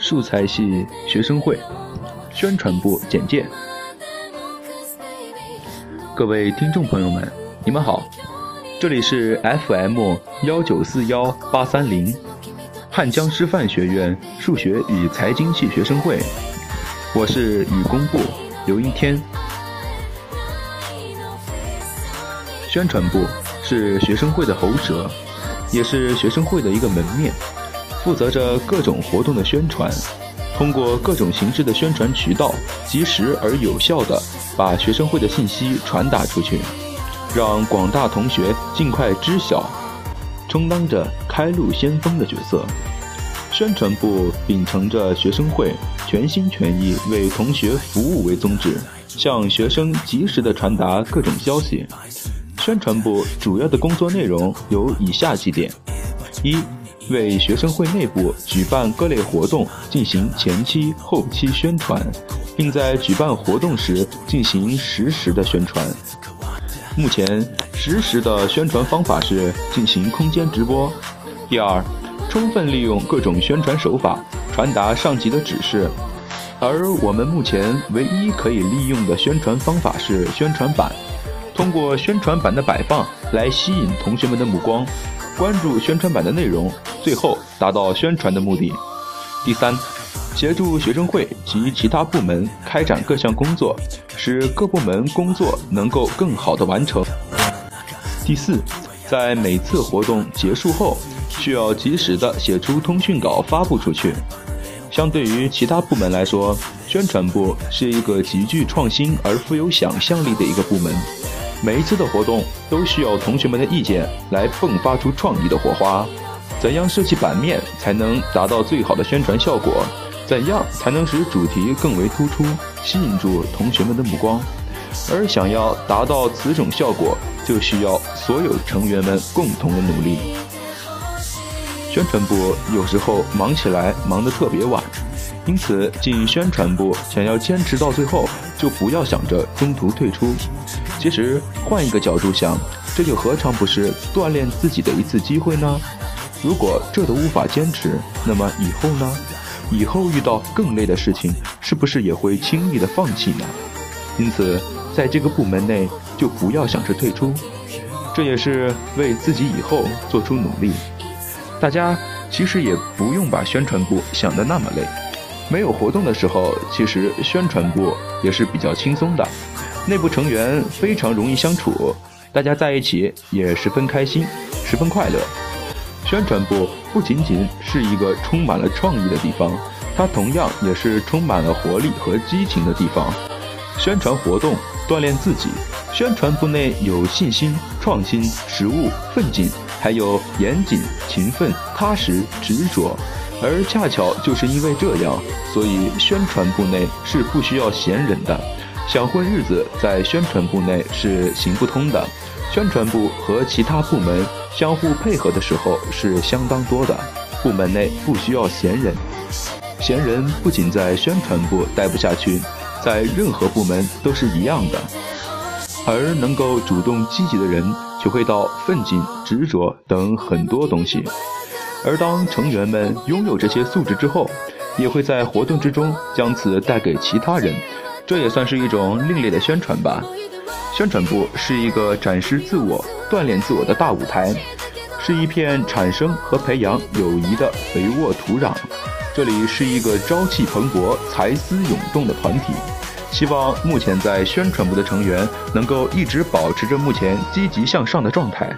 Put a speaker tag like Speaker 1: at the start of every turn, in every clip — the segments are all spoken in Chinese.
Speaker 1: 素材系学生会宣传部简介。各位听众朋友们，你们好，这里是 FM 幺九四幺八三零汉江师范学院数学与财经系学生会，我是语工部刘一天。宣传部是学生会的喉舌，也是学生会的一个门面，负责着各种活动的宣传。通过各种形式的宣传渠道，及时而有效地把学生会的信息传达出去，让广大同学尽快知晓，充当着开路先锋的角色。宣传部秉承着学生会全心全意为同学服务为宗旨，向学生及时地传达各种消息。宣传部主要的工作内容有以下几点：一、为学生会内部举办各类活动进行前期、后期宣传，并在举办活动时进行实时的宣传。目前，实时的宣传方法是进行空间直播。第二，充分利用各种宣传手法，传达上级的指示。而我们目前唯一可以利用的宣传方法是宣传板。通过宣传板的摆放来吸引同学们的目光，关注宣传板的内容，最后达到宣传的目的。第三，协助学生会及其他部门开展各项工作，使各部门工作能够更好的完成。第四，在每次活动结束后，需要及时的写出通讯稿发布出去。相对于其他部门来说，宣传部是一个极具创新而富有想象力的一个部门。每一次的活动都需要同学们的意见来迸发出创意的火花。怎样设计版面才能达到最好的宣传效果？怎样才能使主题更为突出，吸引住同学们的目光？而想要达到此种效果，就需要所有成员们共同的努力。宣传部有时候忙起来忙得特别晚，因此进宣传部想要坚持到最后，就不要想着中途退出。其实换一个角度想，这又何尝不是锻炼自己的一次机会呢？如果这都无法坚持，那么以后呢？以后遇到更累的事情，是不是也会轻易的放弃呢？因此，在这个部门内就不要想着退出，这也是为自己以后做出努力。大家其实也不用把宣传部想得那么累，没有活动的时候，其实宣传部也是比较轻松的。内部成员非常容易相处，大家在一起也十分开心，十分快乐。宣传部不仅仅是一个充满了创意的地方，它同样也是充满了活力和激情的地方。宣传活动锻炼自己，宣传部内有信心、创新、实务、奋进，还有严谨、勤奋、踏实、执着。而恰巧就是因为这样，所以宣传部内是不需要闲人的。想混日子，在宣传部内是行不通的。宣传部和其他部门相互配合的时候是相当多的。部门内不需要闲人，闲人不仅在宣传部待不下去，在任何部门都是一样的。而能够主动积极的人，体会到奋进、执着等很多东西。而当成员们拥有这些素质之后，也会在活动之中将此带给其他人。这也算是一种另类的宣传吧。宣传部是一个展示自我、锻炼自我的大舞台，是一片产生和培养友谊的肥沃土壤。这里是一个朝气蓬勃、才思涌动的团体。希望目前在宣传部的成员能够一直保持着目前积极向上的状态。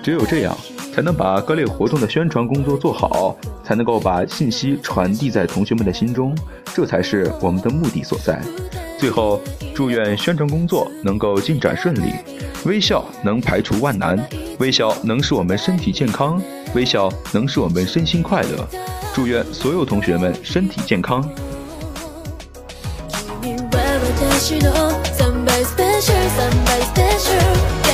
Speaker 1: 只有这样，才能把各类活动的宣传工作做好，才能够把信息传递在同学们的心中，这才是我们的目的所在。最后，祝愿宣传工作能够进展顺利，微笑能排除万难，微笑能使我们身体健康，微笑能使我们身心快乐。祝愿所有同学们身体健康。
Speaker 2: 君は私の Somebody special, somebody special